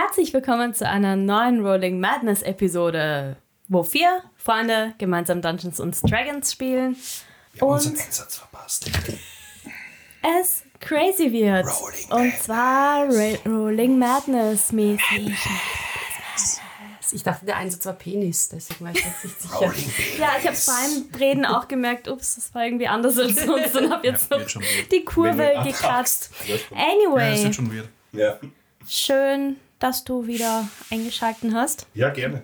Herzlich willkommen zu einer neuen Rolling Madness Episode, wo vier Freunde gemeinsam Dungeons und Dragons spielen und Einsatz verpasst. es crazy wird. Rolling und zwar Ra Rolling Madness mäßig. Ich dachte, der Einsatz war Penis, deswegen war ich jetzt nicht sicher. Ja, ich habe beim Reden auch gemerkt, ups, das war irgendwie anders als sonst und habe jetzt noch wird schon weird. die Kurve gekratzt. abhackst. Ja. Ja, das Anyway, wird schon weird. Ja. schön, dass du wieder eingeschalten hast. ja, gerne.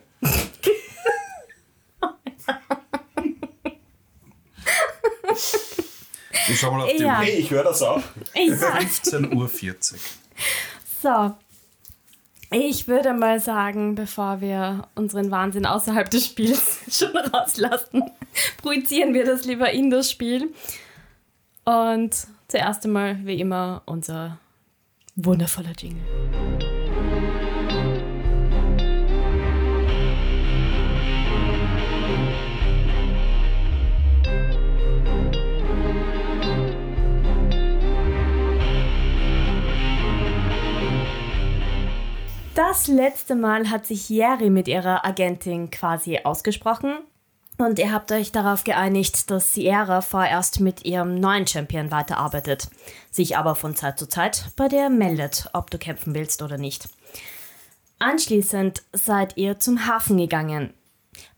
Ich schau mal auf die Ja. Uhr. Hey, ich höre das auch. Ja. 15.40 Uhr. So. Ich würde mal sagen, bevor wir unseren Wahnsinn außerhalb des Spiels schon rauslassen, projizieren wir das lieber in das Spiel. Und zuerst einmal, wie immer, unser wundervoller Jingle. Das letzte Mal hat sich Jerry mit ihrer Agentin quasi ausgesprochen. Und ihr habt euch darauf geeinigt, dass Sierra vorerst mit ihrem neuen Champion weiterarbeitet, sich aber von Zeit zu Zeit bei dir meldet, ob du kämpfen willst oder nicht. Anschließend seid ihr zum Hafen gegangen.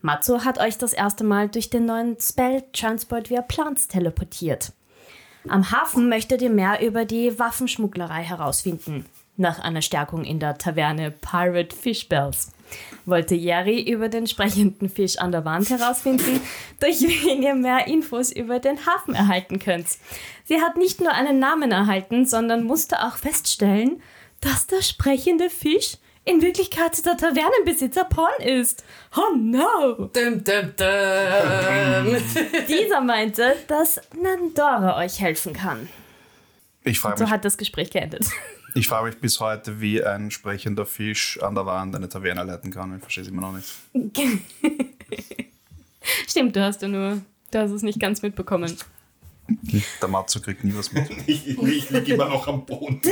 Matsu hat euch das erste Mal durch den neuen Spell Transport via Plants teleportiert. Am Hafen möchtet ihr mehr über die Waffenschmugglerei herausfinden. Nach einer Stärkung in der Taverne Pirate Fish Bells wollte Jerry über den sprechenden Fisch an der Wand herausfinden, durch wen ihr mehr Infos über den Hafen erhalten könnt. Sie hat nicht nur einen Namen erhalten, sondern musste auch feststellen, dass der sprechende Fisch in Wirklichkeit der Tavernenbesitzer Porn ist. Oh no! Dum, dum, dum. Dieser meinte, dass Nandora euch helfen kann. Ich frage So mich, hat das Gespräch geendet. Ich frage mich bis heute, wie ein sprechender Fisch an der Wand eine Taverne leiten kann. Ich verstehe es immer noch nicht. Stimmt, du hast ja nur, du hast es nicht ganz mitbekommen. Der Matzo kriegt nie was mit. Ich, ich, liege immer noch am Boden.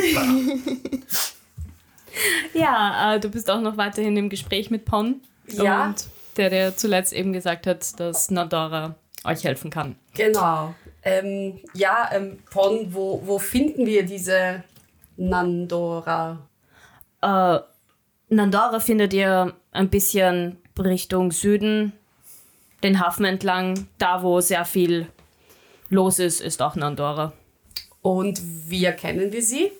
Ja, äh, du bist auch noch weiterhin im Gespräch mit Pon. Ja. Und der, der zuletzt eben gesagt hat, dass Nadora euch helfen kann. Genau. Ähm, ja, ähm, Pon, wo, wo finden wir diese Nandora? Äh, Nandora findet ihr ein bisschen Richtung Süden, den Hafen entlang. Da, wo sehr viel los ist, ist auch Nandora. Und wie erkennen wir sie?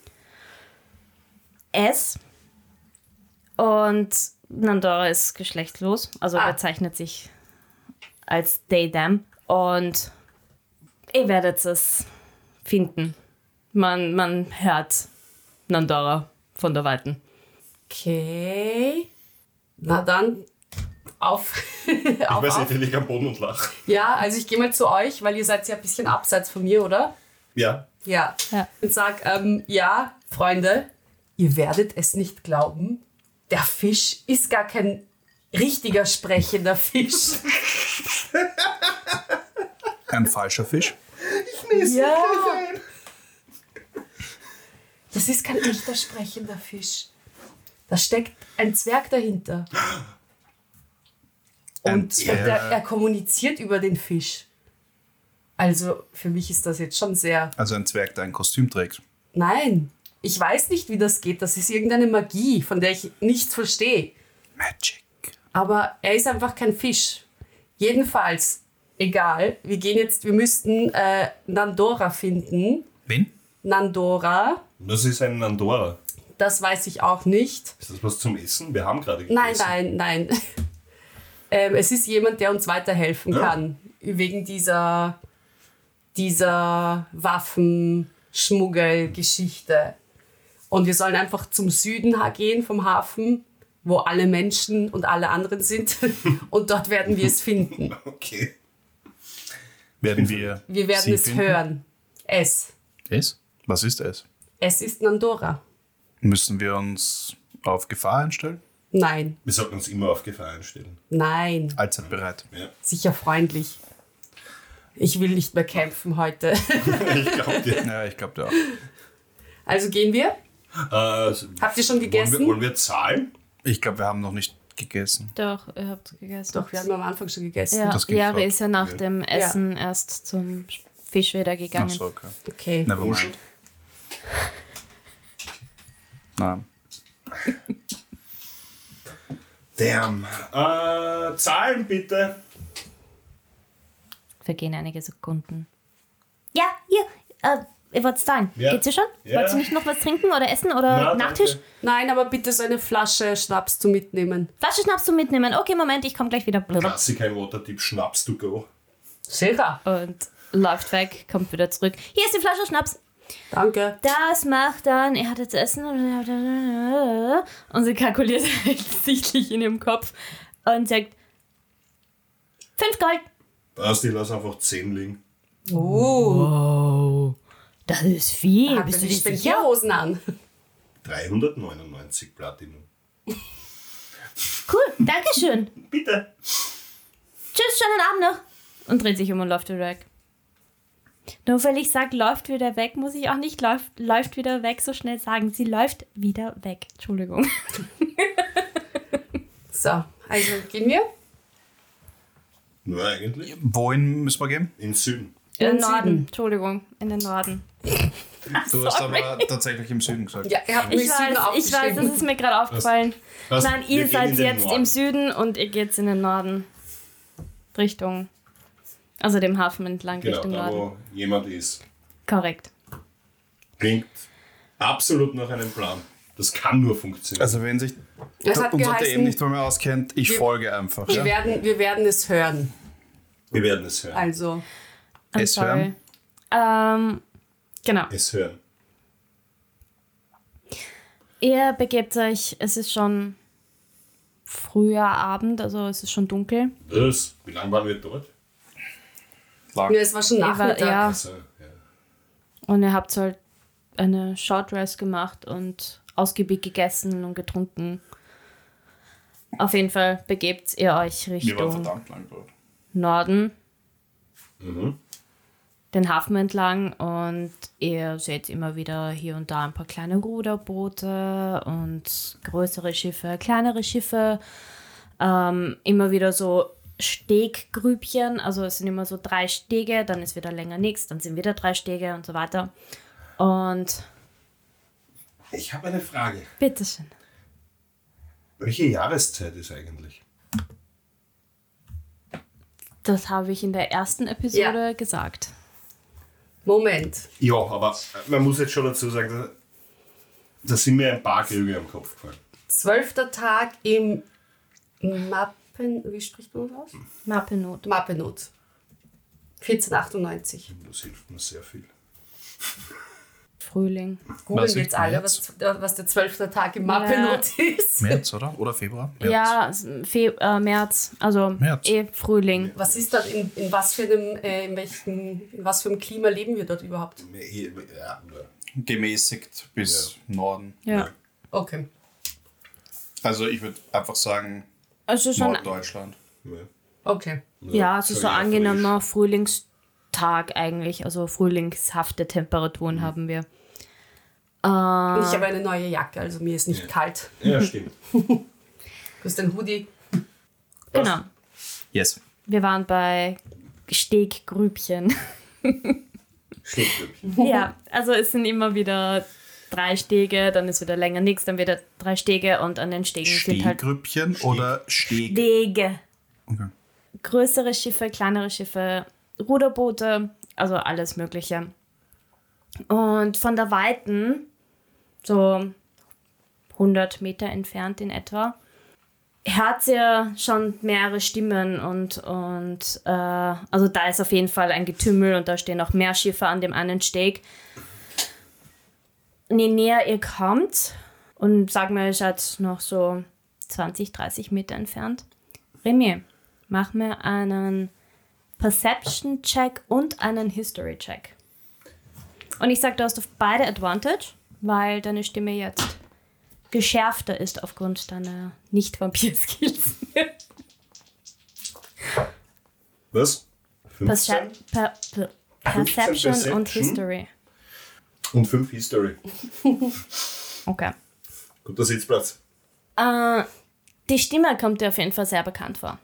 S. Und Nandora ist geschlechtslos, also Ah. bezeichnet sich als they, them. Und ihr werdet es finden. Man, man hört Nandora von der Weiten. Okay. Na dann, auf. Ich auf, weiß nicht, ich liege am Boden und lache. Ja, also ich gehe mal zu euch, weil ihr seid ja ein bisschen abseits von mir, oder? Ja. Ja. Ja. Und sag, ähm, ja, Freunde, ihr werdet es nicht glauben, der Fisch ist gar kein richtiger sprechender Fisch. Ein falscher Fisch. ja. Das ist kein echter sprechender Fisch. Da steckt ein Zwerg dahinter. Und er, er kommuniziert über den Fisch. Also für mich ist das jetzt schon sehr. Also ein Zwerg, der ein Kostüm trägt. Nein, ich weiß nicht, wie das geht. Das ist irgendeine Magie, von der ich nichts verstehe. Magic. Aber er ist einfach kein Fisch. Jedenfalls, egal. Wir gehen jetzt, wir müssten äh, Nandora finden. Wen? Nandora, Das ist ein Andorra. das weiß ich auch nicht. Ist das was zum Essen? Wir haben gerade gegessen. Nein, nein, nein. ähm, es ist jemand, der uns weiterhelfen Ja. kann. Wegen dieser, dieser Waffenschmuggelgeschichte. Und wir sollen einfach zum Süden gehen vom Hafen, wo alle Menschen und alle anderen sind. und dort werden wir es finden. Okay. Werden wir. Wir werden sie es finden? hören. Es. Es? Was ist es? Es ist Nandora. Müssen wir uns auf Gefahr einstellen? Nein, Wir sollten uns immer auf Gefahr einstellen. nein, Allzeit bereit. Ja. sicher freundlich. Ich will nicht mehr kämpfen heute. Ich glaube dir. Ja, ich glaube ja. Also gehen wir? Äh, Habt ihr schon gegessen? Wollen wir, wollen wir zahlen? Ich glaube, wir haben noch nicht gegessen. Doch, ihr habt gegessen. Doch, wir haben am Anfang schon gegessen. Ja, Das Jahre ist ja nach dem Essen erst zum Fisch wieder Ach gegangen. so, okay. Okay. Never mind. Nein. Damn. Äh, zahlen bitte. Vergehen einige Sekunden. Ja, hier, äh, ihr wollt zahlen. Ja. Geht's ihr schon? Ja. Wollt ihr nicht noch was trinken oder essen oder Na, Nachtisch? danke. Nein, aber bitte so eine Flasche Schnaps zu mitnehmen. Flasche Schnaps zum Mitnehmen. Okay, Moment, ich komme gleich wieder. Klassiker im Watertip, Schnaps to go. Sicher. Und läuft weg, kommt wieder zurück. Hier ist die Flasche Schnaps. Danke. Das macht dann, er hatte zu essen und sie kalkuliert sichtlich in ihrem Kopf und sagt, fünf Gold. Passt, ich lasse einfach 10 liegen. Oh. Das ist viel. Hat Bist du die? Spendierhosen an? 399 Platinum. Cool, Dankeschön. Bitte. Tschüss, schönen Abend noch. Und dreht sich um und läuft weg. Nur weil ich sage, läuft wieder weg, muss ich auch nicht läuft, läuft wieder weg so schnell sagen. Sie läuft wieder weg. Entschuldigung. So, also gehen wir? Nur eigentlich. Wohin müssen wir gehen? In Süden. In den Im Norden. Süden. Entschuldigung, in den Norden. Du hast aber tatsächlich im Süden gesagt. Ja, ihr habt Ich weiß, Süden ich weiß, das ist mir gerade aufgefallen. Was? Nein, Wir ihr seid den jetzt Norden. im Süden und ihr geht in den Norden. Richtung. Also dem Hafen entlang, Genau, Richtung da Norden. wo jemand ist. Korrekt. Klingt absolut nach einem Plan. Das kann nur funktionieren. Also wenn sich Es hat unser geheißen, DM nicht mehr auskennt, ich wir- folge einfach. wir, Ja? werden, wir werden es hören. wir werden es hören. Also, I'm Es sorry. Ähm, genau. Es hören. Ihr begebt euch, es ist schon früher Abend, also es ist schon dunkel. Das, wie lange waren wir dort? Lang. ja, es war schon Nachmittag. ja, Also, ja. und ihr habt halt eine Short Rest gemacht und ausgiebig gegessen und getrunken. Auf jeden Fall begebt ihr euch Richtung. Norden, Mhm. den Hafen entlang und ihr seht immer wieder hier und da ein paar kleine Ruderboote und größere Schiffe, kleinere Schiffe, ähm, immer wieder so Steggrübchen, also es sind immer so drei Stege, dann ist wieder länger nichts, dann sind wieder drei Stege und so weiter. Und Ich habe eine Frage. bitteschön. Welche Jahreszeit ist eigentlich? Das habe ich in der ersten Episode Ja. gesagt. Moment. Ja, aber man muss jetzt schon dazu sagen, da, da sind mir ein paar Glüge am Kopf gefallen. Zwölfter Tag im Mappen... Wie spricht man das aus? Mappenot. Mappenot. 1498. Das hilft mir sehr viel. Frühling. Googeln jetzt alle, was, was der zwölfte Tag im Mappenot ist. März, oder? Oder Februar? März. Ja, Fe äh, März, also März. eh Frühling. Was ist das? In, in was für einem, äh, in welchem, in was für einem Klima leben wir dort überhaupt? Ja, Gemäßigt bis Norden. Ja. Okay. Also ich würde einfach sagen Also schon, Norddeutschland. ja. Okay. ja, es ist so angenehmer Frühlingstag eigentlich. Also frühlingshafte Temperaturen haben wir. Und ich habe eine neue Jacke, also mir ist nicht Ja. kalt. Ja, stimmt. Du hast ein Hoodie. Genau. Yes. Wir waren bei Steggrübchen. Stimmt. ja, also es sind immer wieder drei Stege, dann ist wieder länger nichts, dann wieder drei Stege und an den Stegen sind halt Stehgrüppchen oder Steg? Stege. Okay. größere Schiffe, kleinere Schiffe, Ruderboote, also alles Mögliche. Und von der Weiten, so 100 Meter entfernt in etwa, hört ihr schon mehrere Stimmen und, und äh, also da ist auf jeden Fall ein Getümmel und da stehen auch mehr Schiffe an dem einen Steg. Und je näher ihr kommt, und sagen wir, ihr seid noch so 20, 30 Meter entfernt, Remy, mach mir einen Perception-Check und einen History-Check. Und ich sag, du hast auf beide Advantage, weil deine Stimme jetzt geschärfter ist aufgrund deiner Nicht-Vampir-Skills. Was? 15? Perce per per Perception und Perception? History. Und 5 History. Okay. Guter Sitzplatz. Äh, die Stimme kommt dir auf jeden Fall sehr bekannt vor.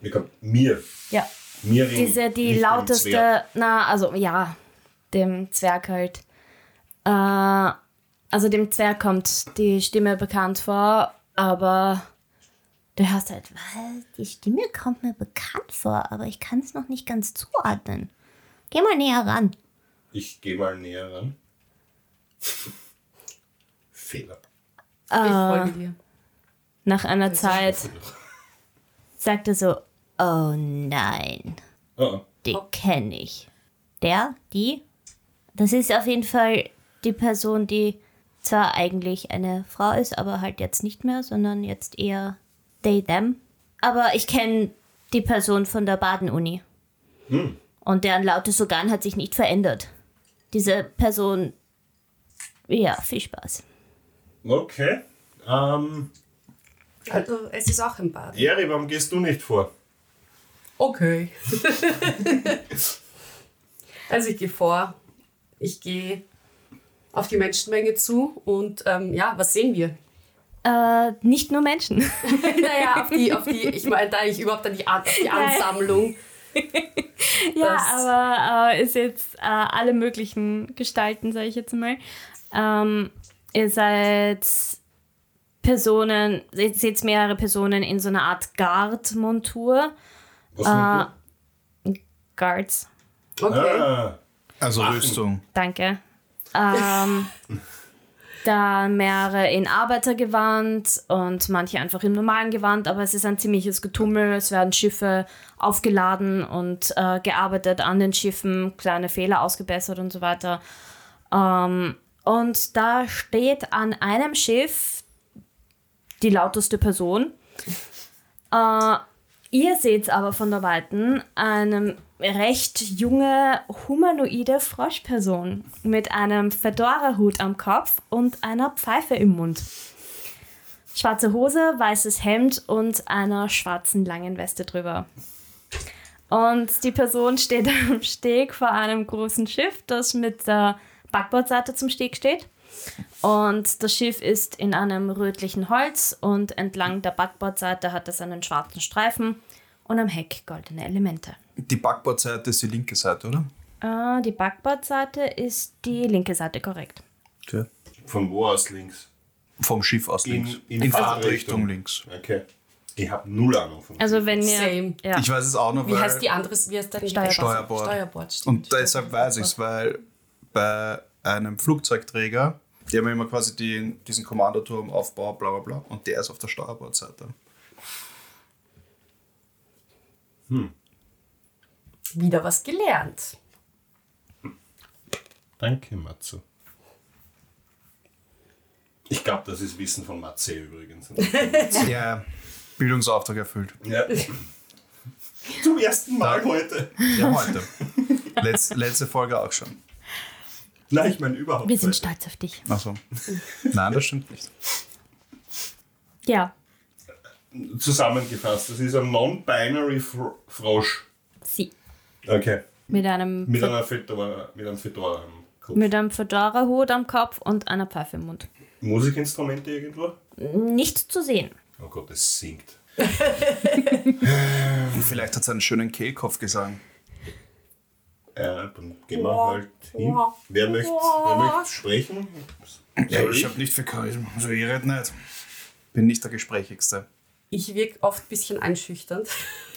Mir kommt mir. Ja. Mir Diese, die lauteste, na, also ja, dem Zwerg halt. Äh, also dem Zwerg kommt die Stimme bekannt vor, aber du hörst halt, was? Die Stimme kommt mir bekannt vor, aber ich kann es noch nicht ganz zuordnen. Geh mal näher ran. Ich gehe mal näher ran. Fehler. Ich folge dir. Nach einer Zeit sagt er so, oh nein, Oh, die kenne ich. Der, die, das ist auf jeden Fall die Person, die zwar eigentlich eine Frau ist, aber halt jetzt nicht mehr, sondern jetzt eher they, them. Aber ich kenne die Person von der Baden-Uni. Und deren lautes Organ hat sich nicht verändert. Diese Person, ja, viel Spaß. okay. Ähm, Also, es ist auch ein Bad. Eri, warum gehst du nicht vor? Okay. also ich gehe vor, ich gehe auf die Menschenmenge zu und ähm, ja, was sehen wir? Äh, nicht nur Menschen. naja, auf die, auf die, ich meine, da ich überhaupt an die, An die Ansammlung. Ja, aber äh, ist jetzt äh, alle möglichen Gestalten, sage ich jetzt mal. Ähm, ihr seid Personen, ihr seht mehrere Personen in so einer Art Guard-Montur. Was Äh, Guards? Okay. Ah, Also Waffen. Rüstung. danke. Ähm, da mehrere in Arbeitergewand und manche einfach im normalen Gewand, aber es ist ein ziemliches Getummel. Es werden Schiffe aufgeladen und äh, gearbeitet an den Schiffen, kleine Fehler ausgebessert und so weiter. Ähm, und da steht an einem Schiff die lauteste Person. Äh, ihr seht aber von der Weiten eine recht junge humanoide Froschperson mit einem Fedora-Hut am Kopf und einer Pfeife im Mund. Schwarze Hose, weißes Hemd und einer schwarzen langen Weste drüber. Und die Person steht am Steg vor einem großen Schiff, das mit der Backbordseite zum Steg steht. Und das Schiff ist in einem rötlichen Holz und entlang der Backbordseite hat es einen schwarzen Streifen und am Heck goldene Elemente. Die Backbordseite ist die linke Seite, oder? Äh, die Backbordseite ist die linke Seite korrekt. Okay. Von wo aus links? Vom Schiff aus In- links. in In Fahrtrichtung. Links. Okay. Ich habe null Ahnung von Also wenn ihr... Same. Ja. Ich weiß es auch noch, Wie weil... heißt die andere? Wie heißt der Steuerbord. Steuerbord. Steuerbord, stimmt. Und deshalb weiß ich es, weil bei einem Flugzeugträger, die haben immer quasi die, diesen Kommandoturm, Aufbau, bla bla bla. Und der ist auf der Steuerbordseite. Wieder was gelernt. Danke, Matze. Ich glaube, das ist Wissen von Matze übrigens. Ja, Bildungsauftrag erfüllt. ja. Zum ersten Mal heute. Ja, heute. Letz, letzte Folge auch schon. Nein, ich meine überhaupt Wir sind nicht. stolz auf dich. Achso. Nein, das stimmt nicht. Ja, Zusammengefasst, das ist ein Non-Binary Fro- Frosch. sie. Okay. Mit einem, Mit einer Fedora, mit einem Fedora am Kopf. mit einem Fedora-Hut am Kopf und einer Pfeife im Mund. Musikinstrumente irgendwo? Nicht zu sehen. Oh Gott, es singt. Vielleicht hat es einen schönen Kehlkopfgesang. Äh, dann gehen wir halt hin. Wer möchte, wer möchte sprechen? Ja, ich habe nicht viel Charisma. Also ich rede nicht. Bin nicht der Gesprächigste. Ich wirke oft ein bisschen einschüchternd.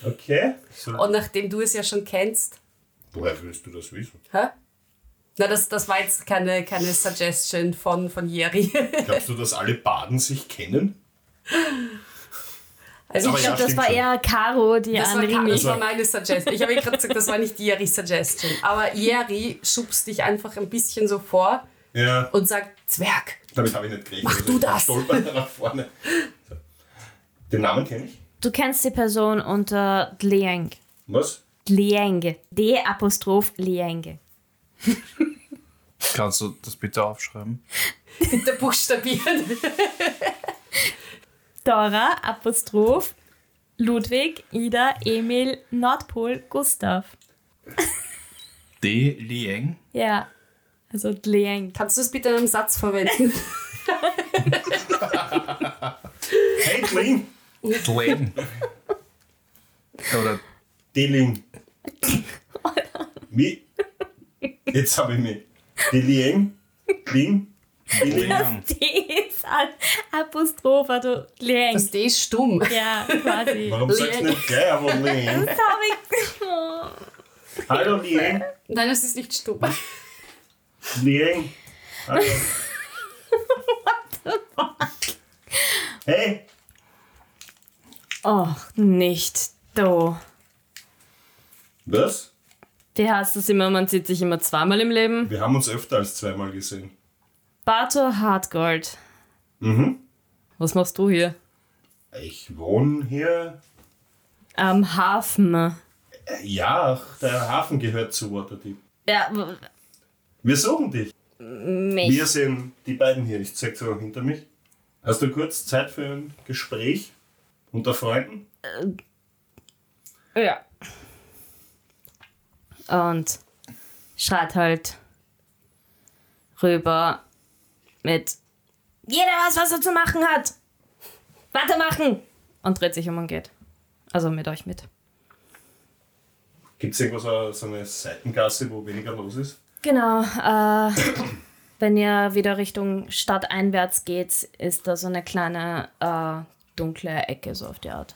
Okay. Soll, Und nachdem du es ja schon kennst, woher willst du das wissen? hä? Na, das, das war jetzt keine, keine Suggestion von, von Jerry. Glaubst du, dass alle Baden sich kennen? Also Aber Ich ich ja, glaube, das war schon. eher Caro, die Das war, an ka- Rimi. das war meine Suggestion. Ich habe ja gerade gesagt, das war nicht Jerry's Suggestion. Aber Jerry schubst dich einfach ein bisschen so vor Ja. und sagt, Zwerg. Damit habe ich nicht gerechnet. Mach Also du ich das. nach vorne. So. Den Namen kenne ich. Du kennst die Person unter Dlieng. Was? Dlieng. D-Apostroph Lieng. Kannst du das bitte aufschreiben? Bitte buchstabieren. Dora, Apostroph, Ludwig, Ida, Emil, Nordpol, Gustav. D. Lieng. Ja, also Dlieng. Kannst du es bitte in einem Satz verwenden? Hey, Kling! Dwayne. Oder Deling. Wie? Jetzt habe ich mich. Delieng? Kling? Deling? Dwayne. Die ist ein Apostroph, also Lieng. Das D ist stumm. Ja, quasi. Warum sagst du nicht gleich einfach Lieng? Das hab ich. Hallo Lieng. Nein, das ist nicht stumm. Lieng. Hallo. Hey! Oh, nicht du. Was? Die heißt es immer, man sieht sich immer zweimal im Leben. Wir haben uns öfter als zweimal gesehen. Bato Hartgold. Mhm. Was machst du hier? Ich wohne hier. Am Hafen. Äh, Ja, der Hafen gehört zu Waterdeep. Ja, Wir suchen dich. mich. Wir sind die beiden hier. Ich zeig so hinter mich. Hast du kurz Zeit für ein Gespräch unter Freunden? Ja. Und schreit halt rüber mit Jeder weiß, was er zu machen hat. Weitermachen! Und dreht sich um und geht. Also mit euch mit. Gibt es irgendwas, so eine Seitengasse, wo weniger los ist? Genau. Äh, wenn ihr wieder Richtung Stadt einwärts geht, ist da so eine kleine äh, dunkle Ecke, so auf die Art.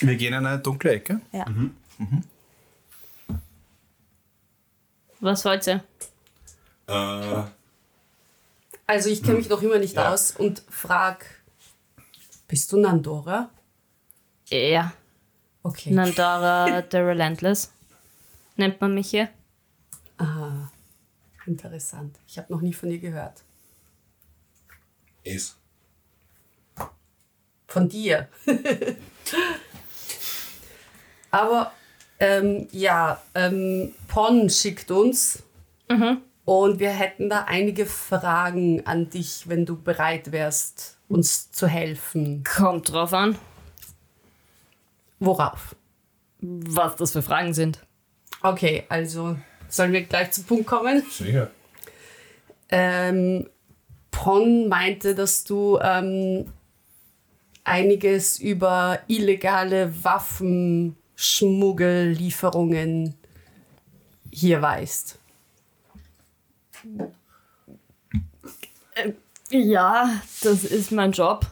Wir gehen in eine dunkle Ecke. Ja. Was wollt ihr? Äh, Also ich kenne mich noch immer nicht Ja. aus und frag, bist du Nandora? Ja. Okay. Nandara the Relentless. Nennt man mich hier? Aha. Interessant. Ich habe noch nie von dir gehört. ist. Von dir. Aber ähm, ja, ähm, Pon schickt uns und wir hätten da einige Fragen an dich, wenn du bereit wärst, uns zu helfen. Kommt drauf an, Worauf? was das für Fragen sind. Okay, also sollen wir gleich zum Punkt kommen? Sicher. Ähm, Pon meinte, dass du ähm, einiges über illegale Waffenschmuggellieferungen hier weißt. Ja, das ist mein Job.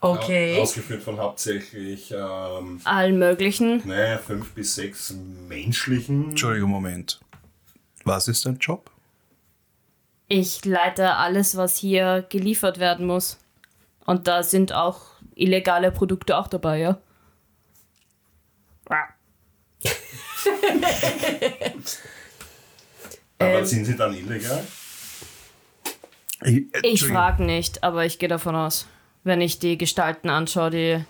Okay. Ausgeführt von hauptsächlich, ähm, Allen möglichen. naja, fünf bis sechs menschlichen. Entschuldigung, Moment. Was ist dein Job? Ich leite alles, was hier geliefert werden muss. Und da sind auch illegale Produkte auch dabei, ja? Aber sind sie dann illegal? Ich, Ich Entschuldigung. frage nicht, aber ich gehe davon aus. Wenn ich die Gestalten anschaue, die,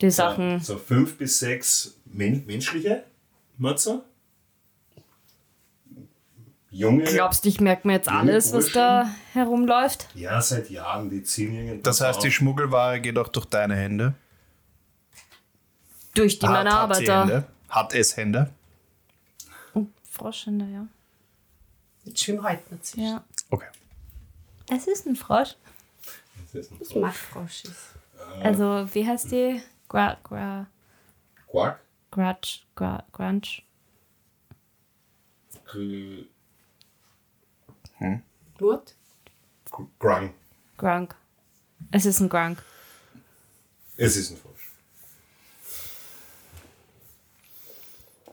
die Sachen. So fünf bis sechs men menschliche Mörzer. Junge. Glaubst du, ich merke mir jetzt alles, was da herumläuft? Ja, seit Jahren, die ziehen irgendwas Das heißt, die auf. Schmuggelware geht auch durch deine Hände. Durch die meiner hat sie Arbeiter. Hände? Hat es Hände? Oh, Froschhände, ja. Mit Schwimmhäuten dazwischen. Ja. Okay. Es ist ein Frosch. Das ist ein Ich mag Froschis. Also, wie heißt die? Gra, gra, Quark. grudge, gra, grunge. Gr- What? Gr- Grung. Grunk. Es ist ein Grunk. Es ist ein Frosch.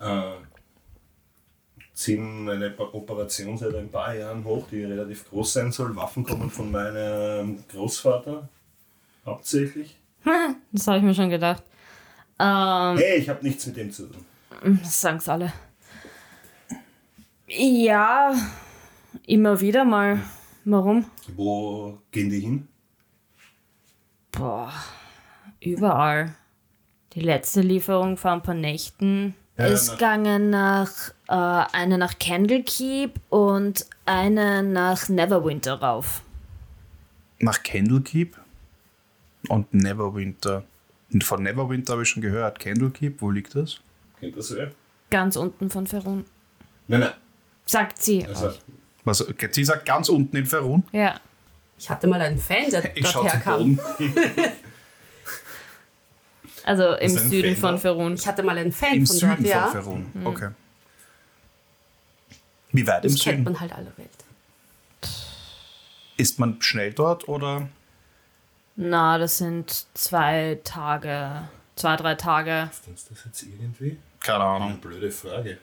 Äh, ziehen eine Operation seit ein paar Jahren hoch, die relativ groß sein soll. Waffen kommen von meinem Großvater hauptsächlich. Das habe ich mir schon gedacht. Ähm, Hey, ich habe nichts mit dem zu tun. das sagen's alle. Ja, immer wieder mal. Warum? Wo gehen die hin? Boah, überall. Die letzte Lieferung vor ein paar Nächten Ja, ist nach- gegangen nach äh, eine nach Candlekeep und eine nach Neverwinter rauf. Nach Candlekeep und Neverwinter. Und von Neverwinter habe ich schon gehört. Candlekeep, wo liegt das? Kennt das wer? Ganz unten von Ferun. Nein, nein. Sagt sie. Also, euch. Was, sie sagt ganz unten in Ferun. Ja. Ich hatte mal einen Fan, der Ich dort herkam. Also im ist Süden von? Ferun. Ich hatte mal einen Fan Im von Süden dort, ja. von Ferun. Okay. Wie weit im Das kennt Süden? man halt alle Welt. Ist man schnell dort oder? Na, das sind zwei Tage, zwei, drei Tage. Hilft uns das jetzt irgendwie? Keine Eine Ahnung. blöde Frage.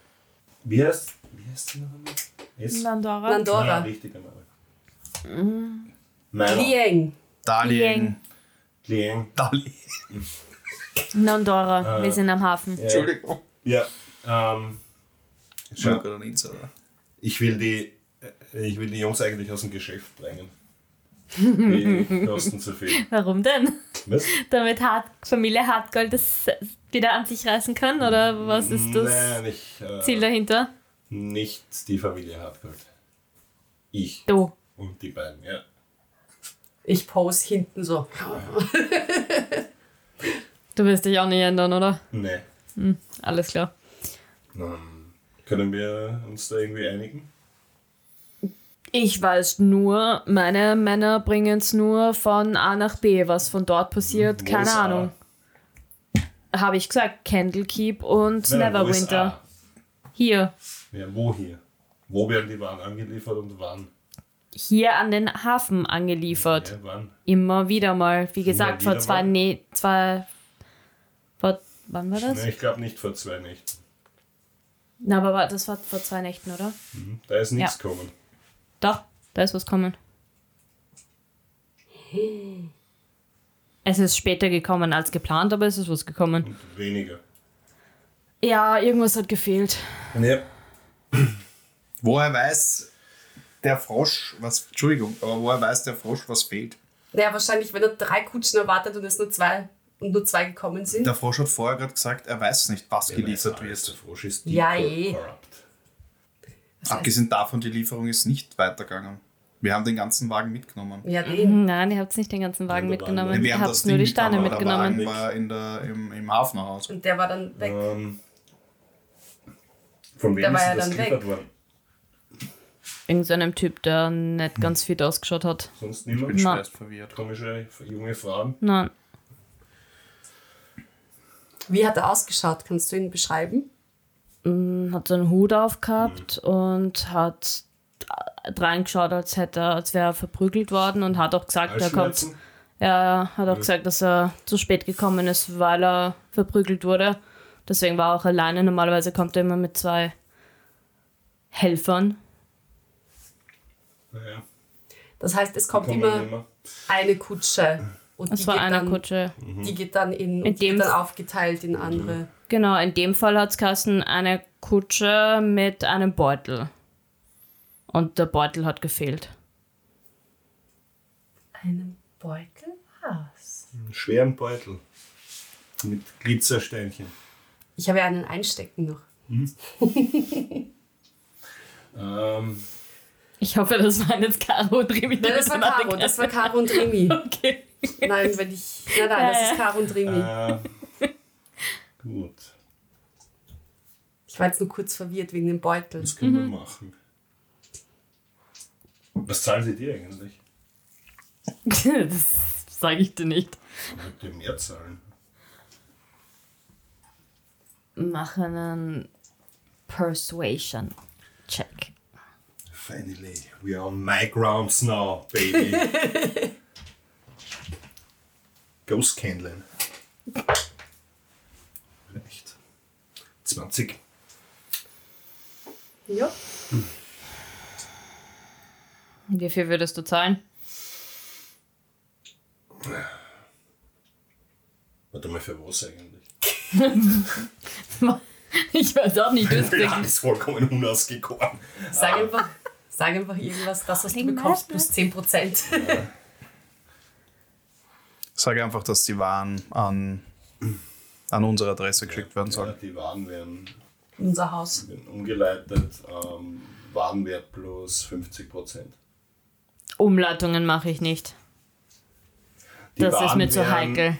Wie heißt, wie heißt die noch einmal? Es? Landora. Ja, Landora. richtiger Name. Meiner. Lieng. Darlehen. Lieng. Darlehen. Landora. Wir sind am Hafen. Ja, Entschuldigung. ja ähm, Insider. ich will die äh, ich will die Jungs eigentlich aus dem Geschäft bringen. Die kosten zu viel. Warum denn? Was? Damit Hart Familie Hartgold das wieder an sich reißen kann? Oder was ist das Nein, ich, äh, Ziel dahinter? nicht die Familie Hartgold. Ich Du. und die beiden, ja. Ich pose hinten so. Du wirst dich auch nicht ändern, oder? Nee. Alles klar. Ähm, können wir uns da irgendwie einigen? Ich weiß nur, meine Männer bringen es nur von A nach B. Was von dort passiert, Wo keine? Ahnung. Habe ich gesagt, Candlekeep und Nein, Neverwinter. Hier. Ja, wo hier? Wo werden die Waren angeliefert und wann? Hier an den Hafen angeliefert. Ja, wann? Immer wieder mal. Wie gesagt, vor zwei, nee, zwei. Wann war das? Nee, ich glaube nicht vor zwei Nächten. Na, aber das war vor zwei Nächten, oder? Da ist nichts Ja. gekommen. Doch, da ist was kommen. Es ist später gekommen als geplant, aber es ist was gekommen. Und weniger. Ja, irgendwas hat gefehlt. Ja. Woher weiß der Frosch, was, Entschuldigung, aber woher weiß der Frosch, was fehlt? Naja, wahrscheinlich, wenn er drei Kutschen erwartet und es nur zwei und nur zwei gekommen sind. Der Frosch hat vorher gerade gesagt, er weiß nicht, was geliefert Der wird. Frosch ist Ja, eh. Abgesehen davon, die Lieferung ist nicht weitergegangen. Wir haben den ganzen Wagen mitgenommen. Ja, den. Nein, ihr habt nicht den ganzen Wagen mitgenommen. wir. Wir Ihr haben habt das nur Ding die Steine mitgenommen, Der. Wagen war in der, im, im Hafenhaus. Und der war dann weg. Ähm, von wem Der war ist ja das dann geliefert weg. worden? Irgend so einem Typ, der nicht ganz fit ausgeschaut hat. Sonst Ich bin niemand? Na. schwerst verwirrt. Komische junge Frauen. Nein. Wie hat er ausgeschaut? Kannst du ihn beschreiben? Hat so einen Hut aufgehabt und hat reingeschaut, als hätte er, als wäre er verprügelt worden und hat auch gesagt, er kommt. Er hat auch gesagt, dass er zu spät gekommen ist, weil er verprügelt wurde. Deswegen war er auch alleine. Normalerweise kommt er immer mit zwei Helfern. Naja, Das heißt, es kommt immer immer. eine Kutsche. Und Es die war geht eine dann, Kutsche. Die geht dann in, In dem wird dann aufgeteilt in andere. Genau, in dem Fall hat es eine Kutsche mit einem Beutel. Und der Beutel hat gefehlt. Einen Beutel? Was? Einen schweren Beutel. Mit Glitzersteinchen. Ich habe ja einen Einstecken noch. Ähm, Ich hoffe, das waren jetzt Caro und Remi. Nein, das war Caro, das war Caro und Remi. Okay. Nein, wenn ich. Nein, nein, das ist Caro und Remi. äh, gut, Ich war jetzt nur kurz verwirrt wegen dem Beutel. was können Mhm. wir machen? Was zahlen sie dir eigentlich? Das sage ich dir nicht. Wollt ihr mehr zahlen? Mach einen Persuasion Check. Finally, we are on my grounds now, baby. Ghost Candlin. Reicht. 20. Ja. Wie viel würdest du zahlen? Warte mal, für was eigentlich? Ich weiß auch nicht. Du Ja, ist vollkommen unausgegoren. Sag einfach, sag einfach irgendwas, das, was du bekommst, plus 10%. Sage einfach, dass die Waren an, an unsere Adresse geschickt werden Ja, sollen. die Waren werden, Unser Haus. werden umgeleitet. Ähm, Warenwert plus 50%. Umleitungen mache ich nicht. Die Das ist Waren mir zu heikel.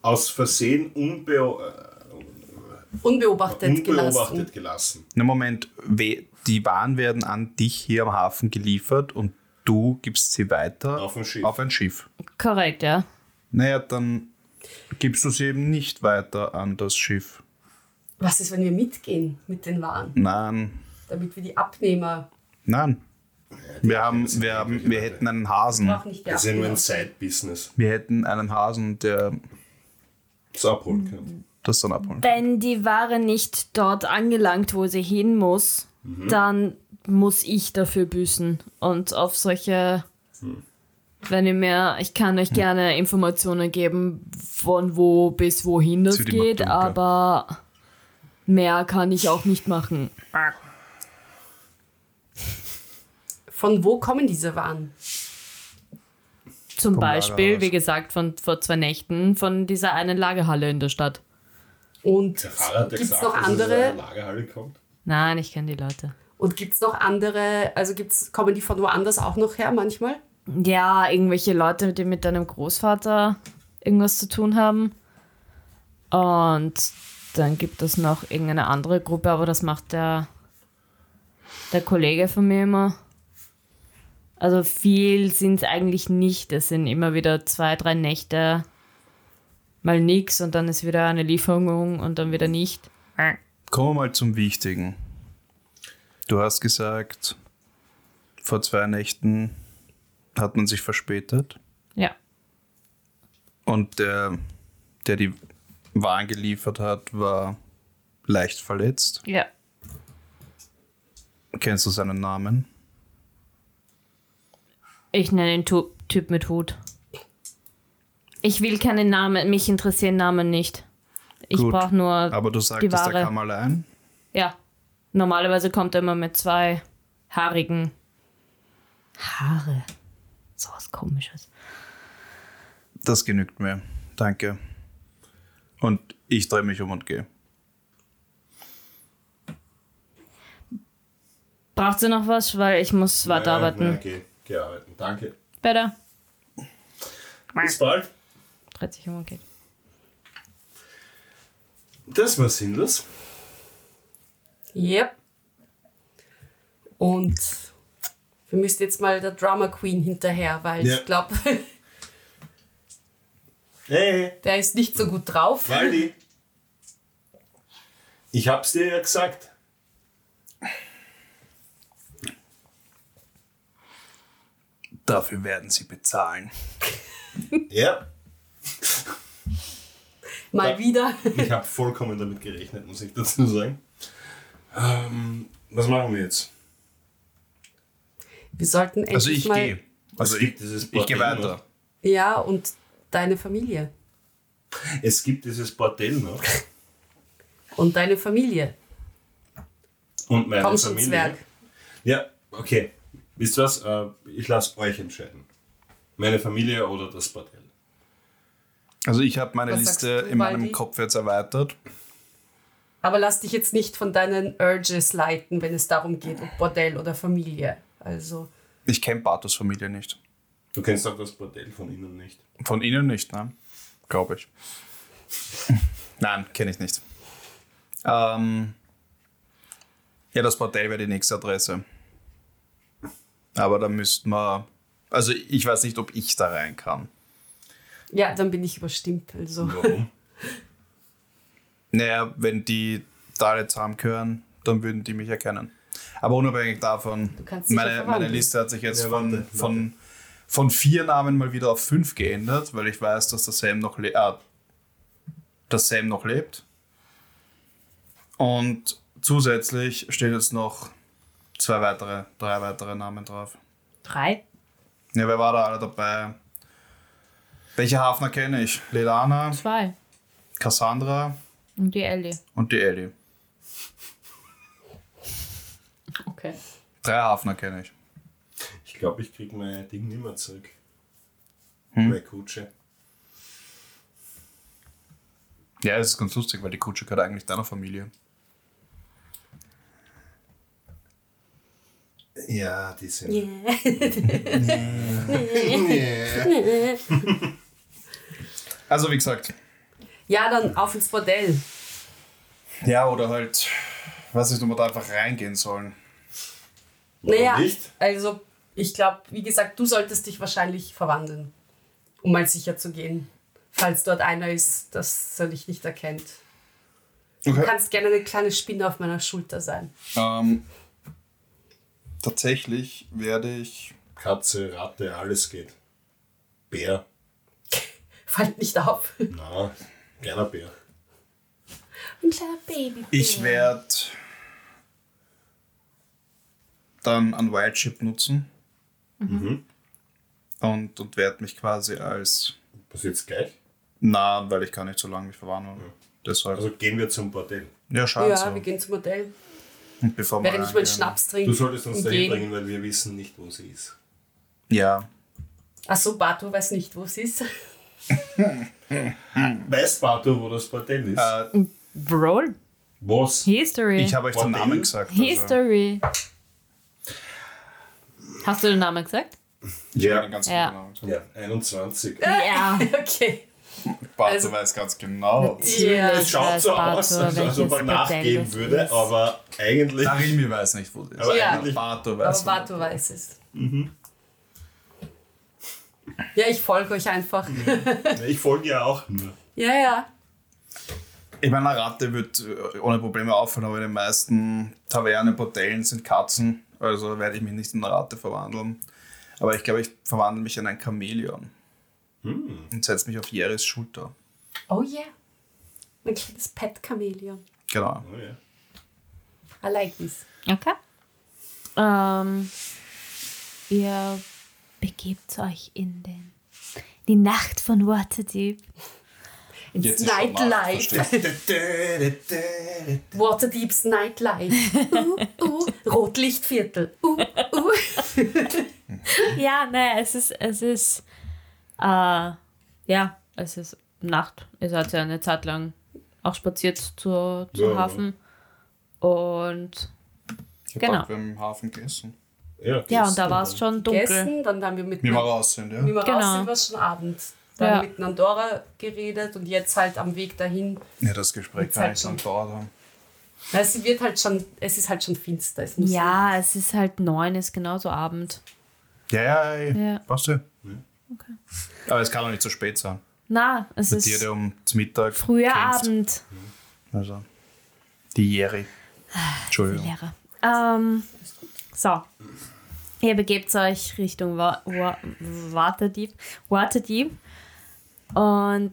Aus Versehen unbe äh, unbeobachtet gelassen. unbeobachtet gelassen. Na Moment, we- die Waren werden an dich hier am Hafen geliefert und du gibst sie weiter Auf ein Schiff. Auf ein Schiff. Korrekt, ja. Naja, dann gibst du sie eben nicht weiter an das Schiff. Was ist, wenn wir mitgehen mit den Waren, Nein, damit wir die Abnehmer nein. Wir, haben, wir, haben, wir hätten einen Hasen. Das ist ja nur ein. Side-Business. Wir hätten einen Hasen, der Das abholen kann. das dann abholt. Wenn die Ware nicht dort angelangt, wo sie hin muss, dann muss ich dafür büßen. Und auf solche, wenn ihr mir, ich kann euch gerne Informationen geben, von wo bis wohin das geht, aber mehr kann ich auch nicht machen. Von wo kommen diese Waren? Zum Beispiel, wie gesagt, von vor zwei Nächten von dieser einen Lagerhalle in der Stadt. Und gibt es noch dass es aus andere? Nein, ich kenne die Leute. Und gibt es noch andere, also gibt's, kommen die von woanders auch noch her manchmal? Ja, irgendwelche Leute, die mit deinem Großvater irgendwas zu tun haben. Und dann gibt es noch irgendeine andere Gruppe, aber das macht der, der Kollege von mir immer. Also viel sind es eigentlich nicht. Es sind immer wieder zwei, drei Nächte mal nix und dann ist wieder eine Lieferung und dann wieder nicht. Kommen wir mal zum Wichtigen. Du hast gesagt, vor zwei Nächten hat man sich verspätet Ja. und der, der die Waren geliefert hat, war leicht verletzt. Ja. Kennst du seinen Namen? Ich nenne den Typ mit Hut. Ich will keine Namen, mich interessieren Namen nicht. Ich brauche nur Aber du die sagtest, Ware. der kam allein. Ja. Normalerweise kommt er immer mit zwei haarigen Haare. So was komisches. Das genügt mir. Danke. Und ich drehe mich um und gehe. Braucht sie noch was? Weil ich muss weiterarbeiten. Nein, geh, geh arbeiten. Danke. Bitte. Bis bald. Dreht sich um und geht. Das war sinnlos. Yep. Und wir müssen jetzt mal der Drama Queen hinterher, weil Ja. ich glaube, Hey, der ist nicht so gut drauf. Waldi. Ich hab's dir ja gesagt. Dafür werden sie bezahlen. Ja. Mal Ja. wieder. Ich habe vollkommen damit gerechnet, muss ich dazu sagen. Ähm, was machen wir jetzt? Wir sollten endlich Also ich gehe. Also ich, ich gehe weiter. noch. Ja, und deine Familie. Es gibt dieses Bordell noch. Und deine Familie. Und meine Komm schon, Familie. Zwerg. Ja, okay. Wisst ihr was? Äh, Ich lasse euch entscheiden. Meine Familie oder das Bordell. Also ich habe meine Was Liste du, in meinem Waldi? Kopf jetzt erweitert. Aber lass dich jetzt nicht von deinen Urges leiten, wenn es darum geht, ob Bordell oder Familie. Also, Ich kenne Bartos Familie nicht. Du kennst auch das Bordell von ihnen nicht. Von Ihnen nicht, ne? Glaube ich. Nein, kenne ich nicht. Ähm, ja, das Bordell wäre die nächste Adresse. Aber da müssten wir. Also ich weiß nicht, ob ich da rein kann. Ja, dann bin ich überstimmt. Also, Warum? Naja, wenn die da alle zusammengehören, dann würden die mich erkennen. Aber unabhängig davon, meine, meine. Liste hat sich jetzt Ja, von, warte, von, von vier Namen mal wieder auf fünf geändert, weil ich weiß, dass der Sam noch, le äh, dass Sam noch lebt. Und zusätzlich stehen jetzt noch zwei weitere, drei weitere Namen drauf. Drei? Ja, wer war da alle dabei? Welche Hafner kenne ich? Lelana, Zwei. Cassandra Und die Ellie. und die Ellie. Okay. Drei Hafner kenne ich. Ich glaube, ich krieg mein Ding nicht mehr zurück. Hm? Meine Kutsche. Ja, es ist ganz lustig, weil die Kutsche gehört eigentlich deiner Familie. Ja, die sind. Also wie gesagt, ja, dann auf ins Bordell. Ja, oder halt, weiß nicht, ob wir da einfach reingehen sollen. Warum Naja, nicht? also ich glaube, wie gesagt, du solltest dich wahrscheinlich verwandeln, um mal sicher zu gehen. Falls dort einer ist, dass er dich nicht erkennt. Du Okay. kannst gerne eine kleine Spinne auf meiner Schulter sein. Ähm, tatsächlich werde ich. Katze, Ratte, alles geht. Bär. Fällt nicht auf. Na, gerne Bär. Ein kleiner Baby. Ich werde dann ein Wildship nutzen. Mhm. Und, und werde mich quasi als. Passiert's gleich? Na, weil ich kann nicht so lange mich verwandeln. Deshalb. Also gehen wir zum Bordell. ja, schade. Ja, so. wir gehen zum Modell. Und bevor wir Während ich meinen Schnaps trinke. Du solltest uns dahin bringen, weil wir wissen nicht, wo sie ist. Ja. Achso, Bato weiß nicht, wo sie ist. Weißt Bartu, wo das Bordell ist? Äh, Roll. Was? History. ich habe euch den Bordell? Namen gesagt. Also, History. Hast du den Namen gesagt? ich habe Ja. den ganzen Ja. Namen gesagt. Ja, 21. Ja. Okay. Bart, Also- du weißt ganz genau. Ja, Es schaut so weiß aus, Bartu, als, als ob er nachgeben das würde, ist. aber eigentlich. Arimi weiß nicht, wo sie ist. Aber Ja. eigentlich. Barto Aber weiß. wo- Bato weiß es. Ja, ich folge euch einfach. Ich folge ja auch nur. Ja, ja. Ich meine, eine Ratte wird äh, ohne Probleme auffallen, aber in den meisten Tavernen, Bordellen sind Katzen. Also werde ich mich nicht in eine Ratte verwandeln. Aber ich glaube, ich verwandle mich in ein Chamäleon. Und setze mich auf Jeris Schulter. Oh yeah. Mein kleines Pet-Chamäleon. Genau. Oh, ja. I like this. Okay. Ähm, ihr begebt euch in den, die Nacht von Waterdeep. Ins Jetzt Nightlife. Waterdeeps Nightlife. Uh, uh, Rotlichtviertel. Uh, uh. Ja, naja, es ist, es ist, äh, ja, es ist Nacht. Ihr seid ja eine Zeit lang auch spaziert zur, zum Ja. Hafen. Und Ich Genau. genau. wir haben im Hafen gegessen. Ja, ja, und da war es schon dunkel. Gegessen, dann haben wir mit Wie wir raus sind, ja. wie wir Genau. raus sind, war es schon Abend. Dann Ja. mit Nandora geredet und jetzt halt am Weg dahin. Ja, das Gespräch Jetzt kann ich dann schon. haben. Na, Es wird halt schon, es ist halt schon finster. Es muss Ja, es ist halt neun, ist genauso Abend. Ja, ja, ja. Ja. Passt ja. Aber es kann doch nicht so spät sein. Na, es Der ist der um zum Mittag. früher kämpft. Abend. Also. Die Jeri. Entschuldigung. Lehrer. Ähm, so. Ihr begebt euch Richtung Wa Wa Waterdeep. Waterdeep. Und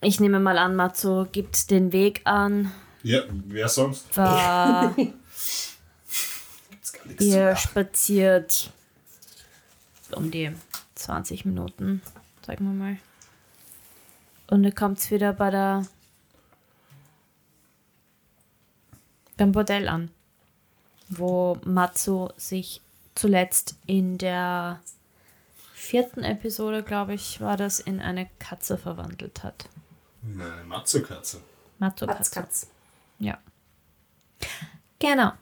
ich nehme mal an, Matsu gibt den Weg an. Ja, wer sonst? Zu ihr spaziert um die 20 Minuten, sagen wir mal. Und ihr kommt wieder bei der beim Bordell an, wo Matsu sich zuletzt in der vierten Episode, glaube ich, war das, in eine Katze verwandelt hat. Eine. Matsu-Katze. Katzkatz. Ja. Genau.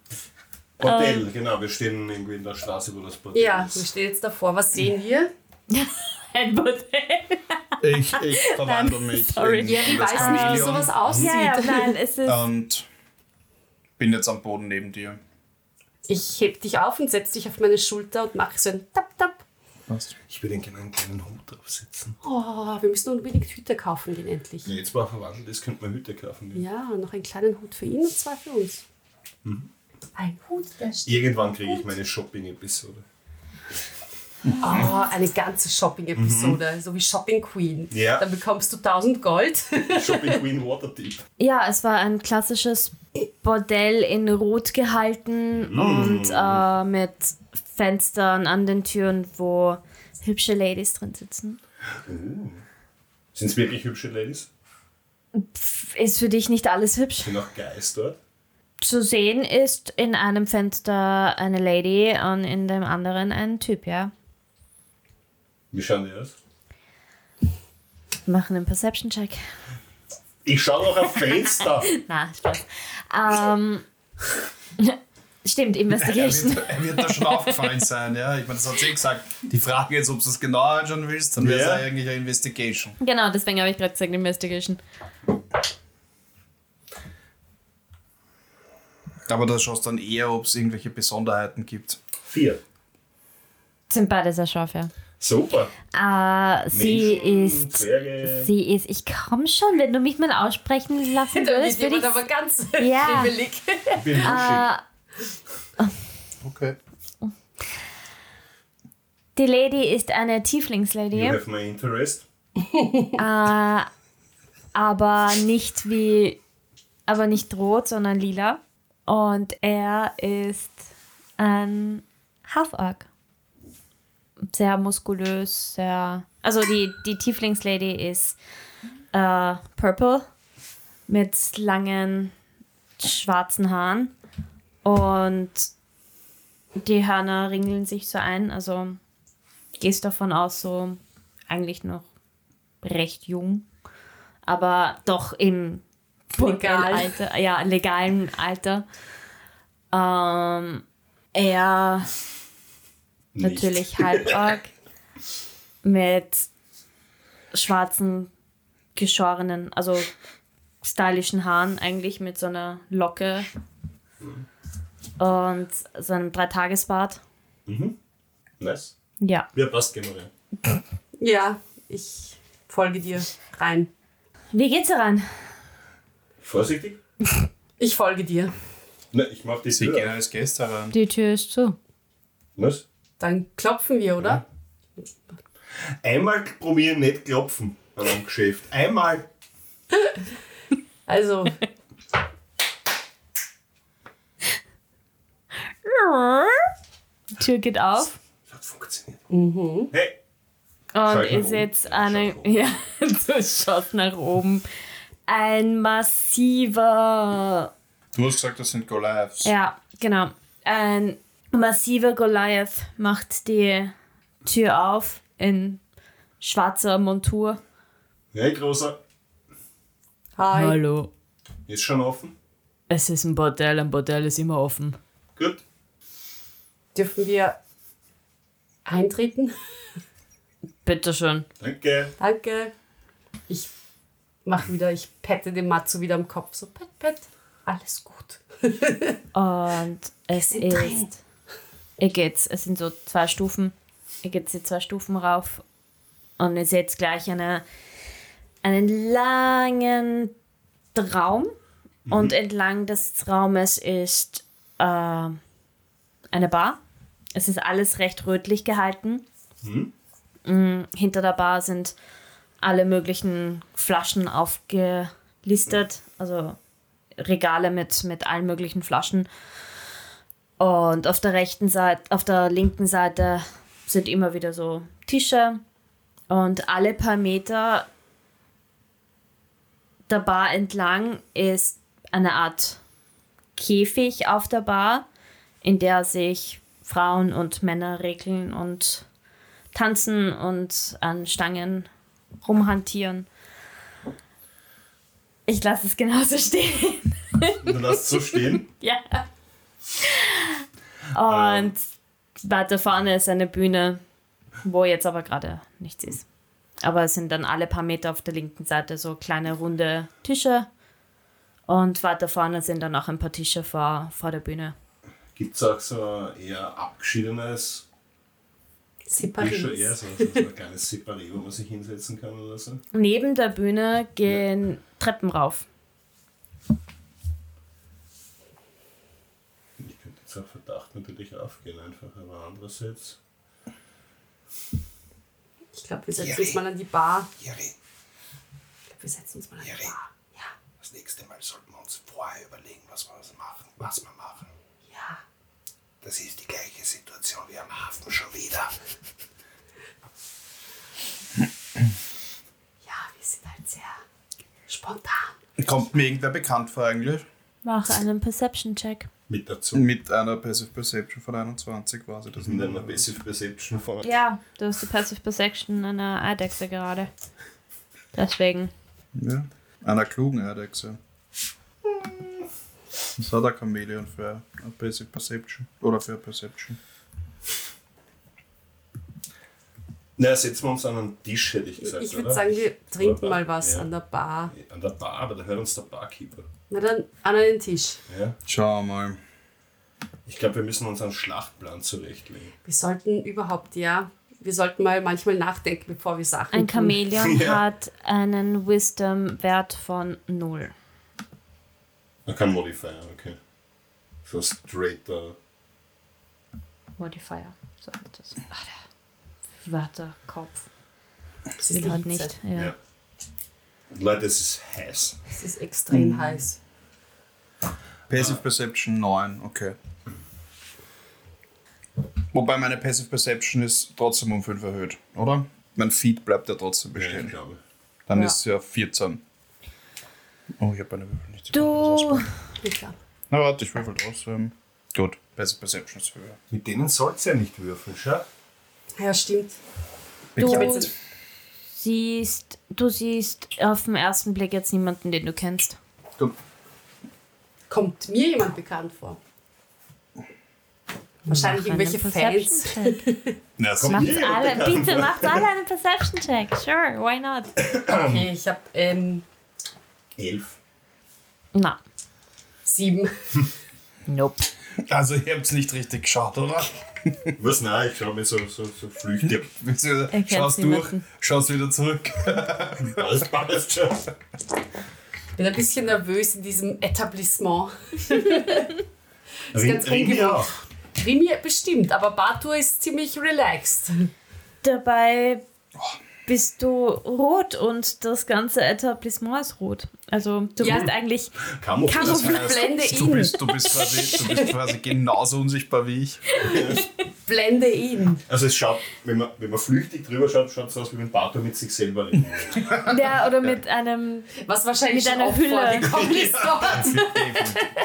Bordell, genau. Wir stehen irgendwie in der Straße, wo das Bordell Ja, wir ist. stehen jetzt davor. Was sehen wir? Ein Bordell. Ich, ich verwandle mich. sorry. in, in das weiß nicht, wie sowas aussieht. Ja, ja, nein, es ist. Und bin jetzt am Boden neben dir. Ich heb dich auf und setz dich auf meine Schulter und mache so ein Tap Tap. Passt. Ich würde gerne einen kleinen Hut draufsetzen. Oh, wir müssen unbedingt Hüte kaufen gehen endlich. Ja, jetzt, wo er verwandelt ist, könnte man Hüte kaufen. gehen. Ja, noch einen kleinen Hut für ihn und zwei für uns. Mhm. Ein Hut, der steht. Irgendwann kriege ich meine Shopping-Episode. Oh, eine ganze Shopping-Episode, so wie Shopping Queen. Ja. Dann bekommst du 1000 Gold. Shopping Queen Waterdeep. Ja, es war ein klassisches Bordell in Rot gehalten und äh, mit Fenstern an den Türen, wo hübsche Ladies drin sitzen. Sind es wirklich hübsche Ladies? Ist für dich nicht alles hübsch? Sind auch Guys dort? Zu sehen ist in einem Fenster eine Lady und in dem anderen ein Typ, ja. Wie schauen die aus? Wir machen einen Perception-Check. Ich schaue doch auf Fenster. Na, Spaß. Ähm, stimmt, Er Investigation. wird, er wird da schon aufgefallen sein, ja. Ich meine, das hat sie eh gesagt. Die Frage ist, ob du es genau anschauen willst, dann wäre es Ja. eigentlich eine Investigation. genau, deswegen habe ich gerade gesagt Investigation. Aber da schaust dann eher, ob es irgendwelche Besonderheiten gibt. Vier. Sind beide sehr scharf, ja. Super. Äh, sie Menschen, ist. Zwerge. Sie ist. Ich komm schon, wenn du mich mal aussprechen lassen würdest, würde jemand ich. aber ganz Ja. fribbelig. Ich bin wuschig. Okay. Die Lady ist eine You Tieflingslady, have my interest. aber nicht wie. Aber nicht rot, sondern lila. Und er ist ein Half-Orc. Sehr muskulös, sehr. Also die, die Tieflingslady ist äh, purple mit langen schwarzen Haaren und die Hörner ringeln sich so ein. Also gehst davon aus, so eigentlich noch recht jung, aber doch im Legal. Alter, ja, legalen Alter. Ähm, er Nicht. natürlich halborg mit schwarzen, geschorenen, also stylischen Haaren eigentlich mit so einer Locke und so einem Dreitagesbart. Nice. Ja. Ja, passt, rein. Ja, ich folge dir rein. Wie geht's heran? Vorsichtig. Ich folge dir. Ne, ich mach die Sie Tür gehen auf. als Gäste heran. Die Tür ist zu. Was? Dann klopfen wir, oder? Einmal probieren, nicht klopfen bei einem Geschäft. Einmal. Also, Die Tür geht auf Das hat funktioniert. Hey, und seht oben. eine. Ja, du schaust nach oben. Ein massiver. Du hast gesagt, das sind Goliaths. Ja, genau. Ein massiver Goliath macht die Tür auf in schwarzer Montur. hey, Großer. hi. Hallo. Ist schon offen? Es ist ein Bordell, ein Bordell ist immer offen. Gut. Dürfen wir eintreten? Bitteschön. Danke. Danke. Ich mach wieder, ich pette dem Matzo wieder am Kopf. So, pet, pet. Alles gut. Und es sind drin. Ist. Ihr geht's, es sind so zwei Stufen. Ihr geht die zwei Stufen rauf. Und ihr seht gleich eine, einen langen Raum. Und entlang des Raumes ist äh, eine Bar. Es ist alles recht rötlich gehalten. Mm, Hinter der Bar sind alle möglichen Flaschen aufgelistet. Also Regale mit, mit allen möglichen Flaschen. Und auf der rechten Seite, auf der linken Seite sind immer wieder so Tische. Und alle paar Meter der Bar entlang ist eine Art Käfig auf der Bar, in der sich Frauen und Männer regeln und tanzen und an Stangen rumhantieren. Ich lasse es genauso stehen. Du lässt so stehen. Ja. Und weiter vorne ist eine Bühne, wo jetzt aber gerade nichts ist. Aber es sind dann alle paar Meter auf der linken Seite so kleine runde Tische. Und weiter vorne sind dann auch ein paar Tische vor, vor der Bühne. Gibt es auch so ein eher abgeschiedenes Tische, eher Separis. so, so, ein kleines Separé, wo man sich hinsetzen kann oder so? Neben der Bühne gehen Treppen rauf. Auch Verdacht natürlich aufgehen, einfach, aber andererseits. Ich glaube, wir setzen uns mal an die Bar. Jerry, Ich glaub, wir setzen uns mal an die Jerry. Bar. Ja, das nächste Mal sollten wir uns vorher überlegen, was wir machen. Was wir machen. ja. Das ist die gleiche Situation wie am Hafen schon wieder. Ja, wir sind halt sehr spontan. Kommt mir irgendwer bekannt vor eigentlich? Mach einen Perception-Check. Mit dazu. Mit einer Passive Perception von 21 quasi. Das Mit einer Passive Perception von. Ja, du hast die Passive Perception einer Eidechse gerade. Deswegen. Ja. Einer klugen Eidechse. Was hat ein Chameleon für eine Passive Perception? Oder für eine Perception? Na, setzen wir uns an einen Tisch, hätte ich gesagt. Ich würde sagen, wir trinken mal was Ja. an der Bar. An der Bar, aber da hört uns der Barkeeper. Na dann an einen Tisch. Ja? Schauen wir mal. Ich glaube, wir müssen uns einen Schlachtplan zurechtlegen. Wir sollten überhaupt, ja, wir sollten mal manchmal nachdenken, bevor wir Sachen Ein tun. Chamäleon Ja. hat einen Wisdom-Wert von 0. Man kann Modifier, okay. So straighter. Modifier. So heißt das. Ach, der Wörterkopf. Das Will ist halt nicht. Ja. Ja. Leute, es ist heiß. Es ist extrem Mhm. heiß. Passive Perception 9, okay. Wobei meine Passive Perception ist trotzdem um 5 erhöht, oder? Mein Feed bleibt ja trotzdem Ja, ich bestehen. glaube. Dann Ja. ist es ja 14. Oh, ich habe meine Würfel nicht. Du, klar. Na warte, ich würfel trotzdem. Gut, Passive Perception ist höher. Mit denen soll's ja nicht würfeln, schau. Ja, stimmt. du siehst, du siehst auf den ersten Blick jetzt niemanden, den du kennst. Gut. kommt mir jemand bekannt vor? Wahrscheinlich Mach irgendwelche Fans. Na, mir jemand alle, bekannt bitte macht alle einen Perception-Check. Sure, why not? Okay, ich habe ähm, Elf. Na, sieben. nope. Also ihr habt es nicht richtig geschaut, oder? Was? Nein, ich schaue mir so, so, so flüchtig. Schaust durch, schaust wieder zurück. Alles passt schon. Bin ein bisschen nervös in diesem Etablissement. Ring, ganz Ring ungewohnt. auch. Rimi bestimmt, aber Batu ist ziemlich relaxed. Dabei bist du rot und das ganze Etablissement ist rot. Also du Ja. bist eigentlich Camouflage. Camouflage. Blende du, ihn. bist, du, bist quasi, du bist quasi genauso unsichtbar wie ich. Blende ihn. Also es schaut, wenn man, wenn man flüchtig drüber schaut, schaut es aus, wie wenn Barto mit sich selber redet. ja, oder mit einem Was wahrscheinlich Mit schon einer Hülle.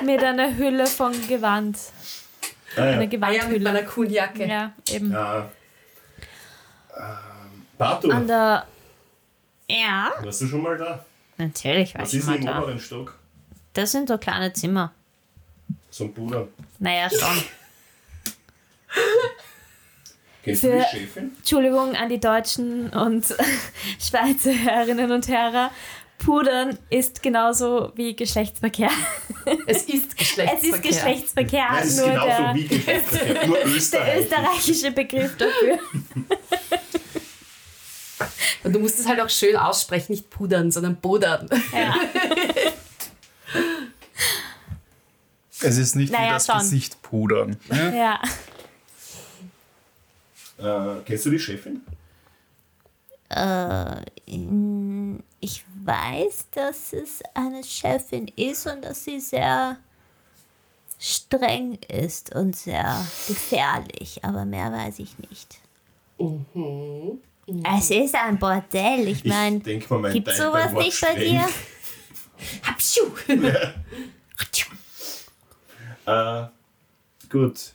mit einer Hülle von Gewand. ah, Eine ja. Ah ja, mit Gewandhülle. meiner coolen Jacke. Ja, eben. Ja. Ähm, Barto, An der Ja, warst du schon mal da? natürlich war Was ich ist mal im da. oberen Stock? Das sind so kleine Zimmer. So ein Bruder. Naja, schon. Kennst du die Chefin? Entschuldigung an die deutschen und Schweizer Herrinnen und Herren. Pudern ist genauso wie Geschlechtsverkehr. Es ist Geschlechtsverkehr. Es ist Geschlechtsverkehr, Nein, es ist nur genauso der, wie Geschlechtsverkehr. Nur der Österreich. österreichische Begriff dafür. Und du musst es halt auch schön aussprechen, nicht pudern, sondern bodern. Ja. Es ist nicht wie Naja, das schon. Gesicht pudern. ja. Äh, kennst du die Chefin? Ich weiß, dass es eine Chefin ist und dass sie sehr streng ist und sehr gefährlich, aber mehr weiß ich nicht. Es ist ein Bordell, ich meine, Teil sowas Wort nicht bei dir? Hapschuh. Äh, gut.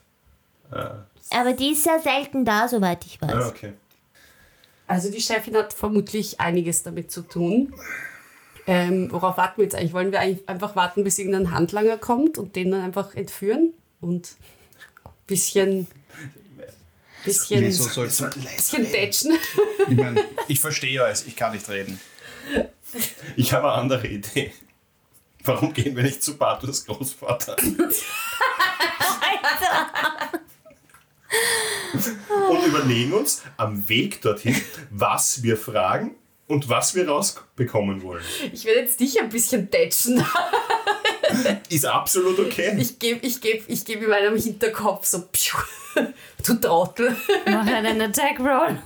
Äh, Aber die ist sehr selten da, soweit ich weiß. ah, okay. Also die Chefin hat vermutlich einiges damit zu tun. Ähm, worauf warten wir jetzt eigentlich? Wollen wir eigentlich einfach warten, bis irgendein Handlanger kommt und den dann einfach entführen und bisschen, bisschen, Wieso sollst du? bisschen tätschen? Ich meine, ich verstehe es, ich kann nicht reden. Ich habe eine andere Idee. Warum gehen wir nicht zu Bartos Großvater? Und überlegen uns am Weg dorthin, was wir fragen und was wir rausbekommen wollen. Ich werde jetzt dich ein bisschen tätschen. Ist absolut okay. Ich gebe ich geb, ich geb in meinem Hinterkopf so, pschuh, du Trottel. Mach einen Attack Roll.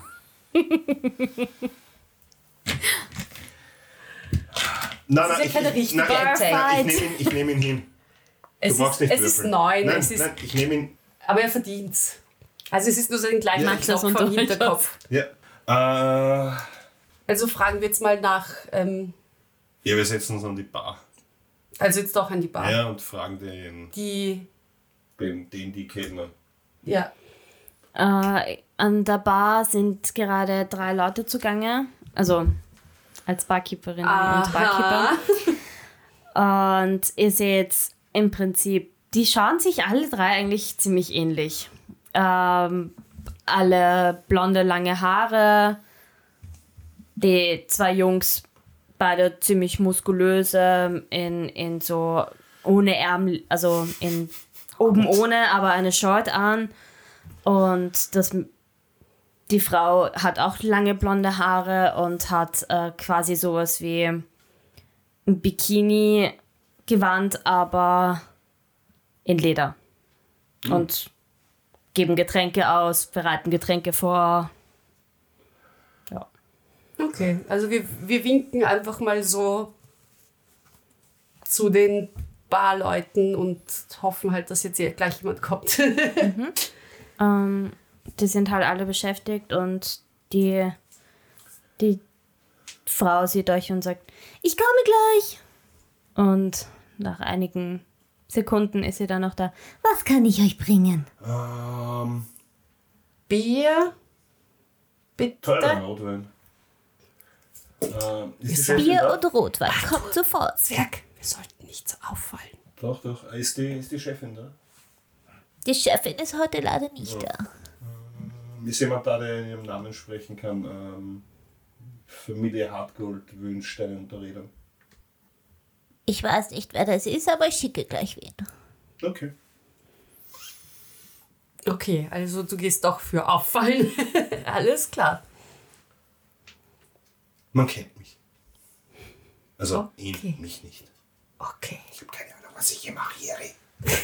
Nein, Das ist ja ich, keine ich, richtige nein, Attack. nein, ich nehme ihn, ich nehm ihn hin. Es Du brauchst ist, nicht es ist würfeln. neun, Nein, es ist, nein, ich nehme ihn. aber er verdient's. Also es ist nur so ein kleiner Ja, Knopf vom unter- Hinterkopf. Ja. Äh, Also fragen wir jetzt mal nach, ähm, ja, wir setzen uns an die Bar. Also jetzt doch an die Bar. Ja, und fragen den, Die, den, den die kennen. ja, Äh, an der Bar sind gerade drei Leute zugange. Also als Barkeeperin und Barkeeper. Und ihr seht im Prinzip, die schauen sich alle drei eigentlich ziemlich ähnlich. Ähm, alle blonde, lange Haare. Die zwei Jungs, beide ziemlich muskulöse, in, in so ohne Ärmel, also in oben ohne, aber eine Short an. Und das, die Frau hat auch lange blonde Haare und hat äh, quasi sowas wie ein Bikini-Gewand, aber in Leder. Und geben Getränke aus, bereiten Getränke vor. Okay, also wir, wir winken einfach mal so zu den Barleuten und hoffen halt, dass jetzt hier gleich jemand kommt. Ähm, die sind halt alle beschäftigt und die, die Frau sieht euch und sagt, ich komme gleich. Und nach einigen Sekunden ist sie dann noch da. Was kann ich euch bringen? Ähm, Bier, teurer bitte. Rotwein. Ähm, Chefin Bier da? und Rotwein. Kommt sofort. Zwerg, wir sollten nicht so auffallen. Doch, doch. Ist die, ist die Chefin da? Die Chefin ist heute leider nicht da. Ist jemand da, der in ihrem Namen sprechen kann? Ähm, Familie Hartgold wünscht eine Unterredung. Ich weiß nicht, wer das ist, aber ich schicke gleich wen. Okay. Okay, also du gehst doch für auffallen. Alles klar. Man kennt mich. Also Okay. ihn, mich nicht. Okay, Ich habe keine Ahnung, was ich hier mache, Jerry.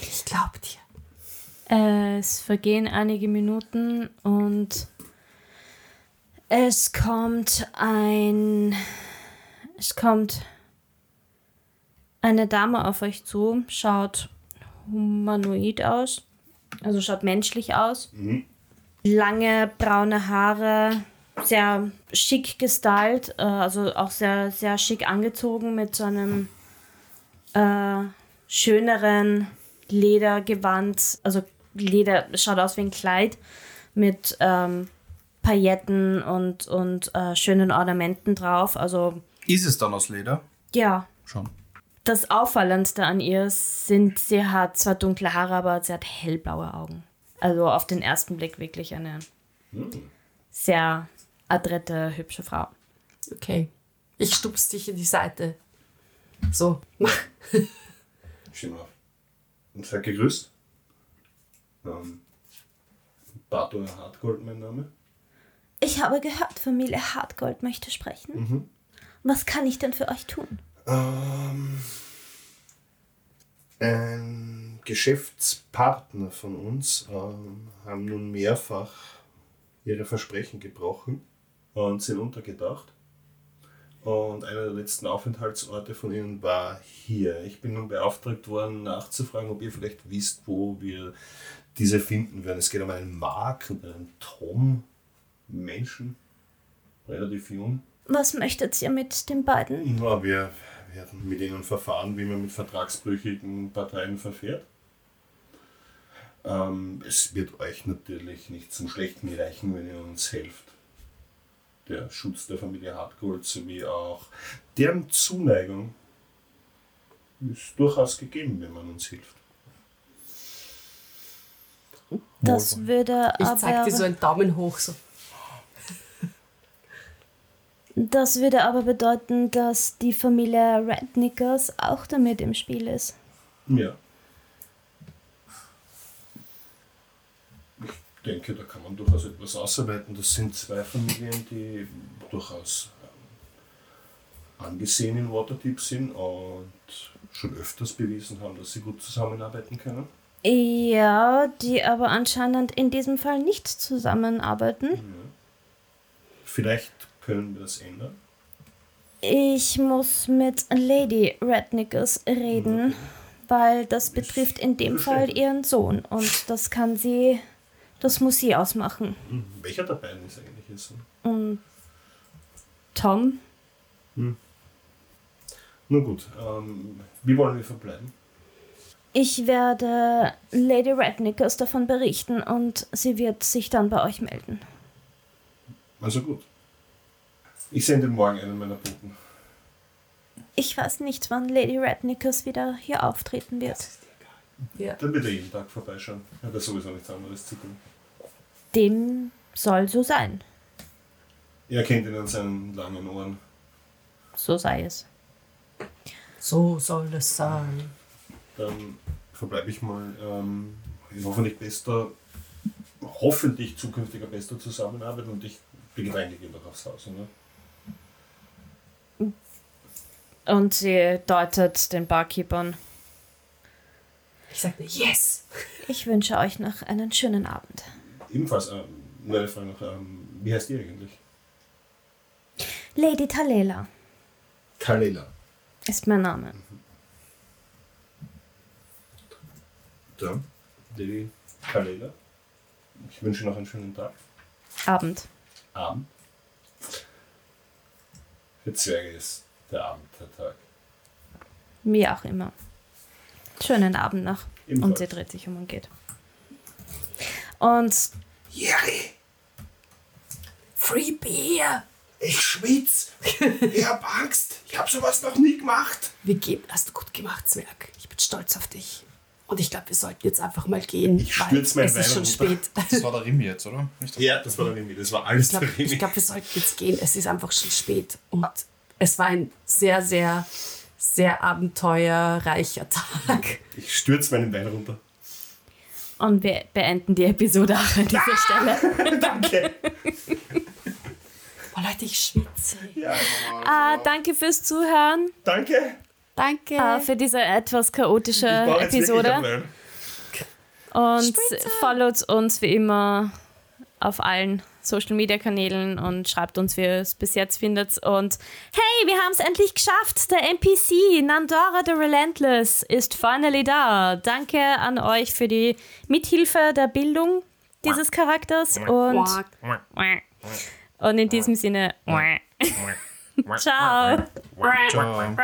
ich glaub dir. Es vergehen einige Minuten und es kommt ein. Es kommt eine Dame auf euch zu, schaut humanoid aus, also schaut menschlich aus. Lange braune Haare, sehr schick gestylt, äh, also auch sehr, sehr schick angezogen mit so einem äh, schöneren Ledergewand, also Leder schaut aus wie ein Kleid mit ähm, Pailletten und, und äh, schönen Ornamenten drauf. Also Ist es dann aus Leder? ja, Schon. das Auffallendste an ihr sind, sie hat zwar dunkle Haare, aber sie hat hellblaue Augen. Also auf den ersten Blick wirklich eine sehr adrette, hübsche Frau. Okay. Ich stups dich in die Seite. So, mach. Steh mal auf. Und seid gegrüßt. Ähm, Bato Hartgold, mein Name. Ich habe gehört, Familie Hartgold möchte sprechen. Was kann ich denn für euch tun? Ähm, ein Geschäftspartner von uns ähm, haben nun mehrfach ihre Versprechen gebrochen und sind untergetaucht. Und einer der letzten Aufenthaltsorte von ihnen war hier. Ich bin nun beauftragt worden, nachzufragen, ob ihr vielleicht wisst, wo wir diese finden werden. Es geht um einen Mark und einen Tom, Menschen, relativ jung. Was möchtet ihr mit den beiden? Ja, wir werden mit ihnen verfahren, wie man mit vertragsbrüchigen Parteien verfährt. Ähm, es wird euch natürlich nicht zum Schlechten reichen, wenn ihr uns helft. Der Schutz der Familie Hartgold sowie auch deren Zuneigung ist durchaus gegeben, wenn man uns hilft. Das würde Ich zeig aber, dir so einen Daumen hoch. So. das würde aber bedeuten, dass die Familie Rednickers auch damit im Spiel ist. Ja. Ich denke, da kann man durchaus etwas ausarbeiten. Das sind zwei Familien, die durchaus ähm, angesehen in Waterdeep sind und schon öfters bewiesen haben, dass sie gut zusammenarbeiten können. Ja, die aber anscheinend in diesem Fall nicht zusammenarbeiten. Vielleicht können wir das ändern. Ich muss mit Lady Rednickers reden, weil das betrifft in dem Fall ihren Sohn und das kann sie, das muss sie ausmachen. Hm, Welcher der beiden ist eigentlich Sohn? Und Tom, Nun gut, ähm, wie wollen wir verbleiben? ich werde Lady Rednickers davon berichten und sie wird sich dann bei euch melden. Also gut. Ich sende morgen einen meiner Boten. Ich weiß nicht, wann Lady Rednickers wieder hier auftreten wird. Ja. Dann bitte jeden Tag vorbeischauen. Hat er sowieso nichts anderes zu tun. Dem soll so sein. Er kennt ihn an seinen langen Ohren. So sei es. So soll es sein. Dann verbleibe ich mal ähm, in hoffentlich bester, hoffentlich zukünftiger bester Zusammenarbeit und ich Getränke gehen doch aufs Haus, oder? Und sie deutet den Barkeepern. Ich sag nur Yes! Ich wünsche euch noch einen schönen Abend. Ebenfalls, ähm, nur eine Frage noch, ähm, wie heißt ihr eigentlich? Lady Talela Kalela. ist mein Name. Ja, Lady Kalela. Ich wünsche noch einen schönen Tag. Abend. Abend. Für Zwerge ist der Abend der Tag. Wie auch immer. Schönen Abend noch. Und Ebenfalls. sie dreht sich um und geht. Und Jerry, Free Beer! ich schwitz. Ich hab Angst. Ich hab sowas noch nie gemacht. Wir gehen, hast du gut gemacht, Zwerg. Ich bin stolz auf dich. Und ich glaube, wir sollten jetzt einfach mal gehen. Ich weil stürz mein Es ist Bein schon runter. spät. Das war der Rim jetzt, oder? Ja, das war der Remi. Das war alles Ich glaube, der Remi. glaub, wir sollten jetzt gehen. Es ist einfach schon spät. Und es war ein sehr, sehr, sehr abenteuerreicher Tag. Ich stürze meinen Bein runter. Und wir beenden die Episode auch an dieser Stelle. Danke. Oh Leute, ich schwitze. Ja, Ah, danke fürs Zuhören, danke. Danke. äh, für diese etwas chaotische Episode. Und followt uns wie immer auf allen Social Media Kanälen und schreibt uns, wie ihr es bis jetzt findet. Und hey, wir haben es endlich geschafft! Der NPC Nandora the Relentless ist finally da. Danke an euch für die Mithilfe der Bildung dieses Charakters und, und in diesem Sinne, ciao! Ciao.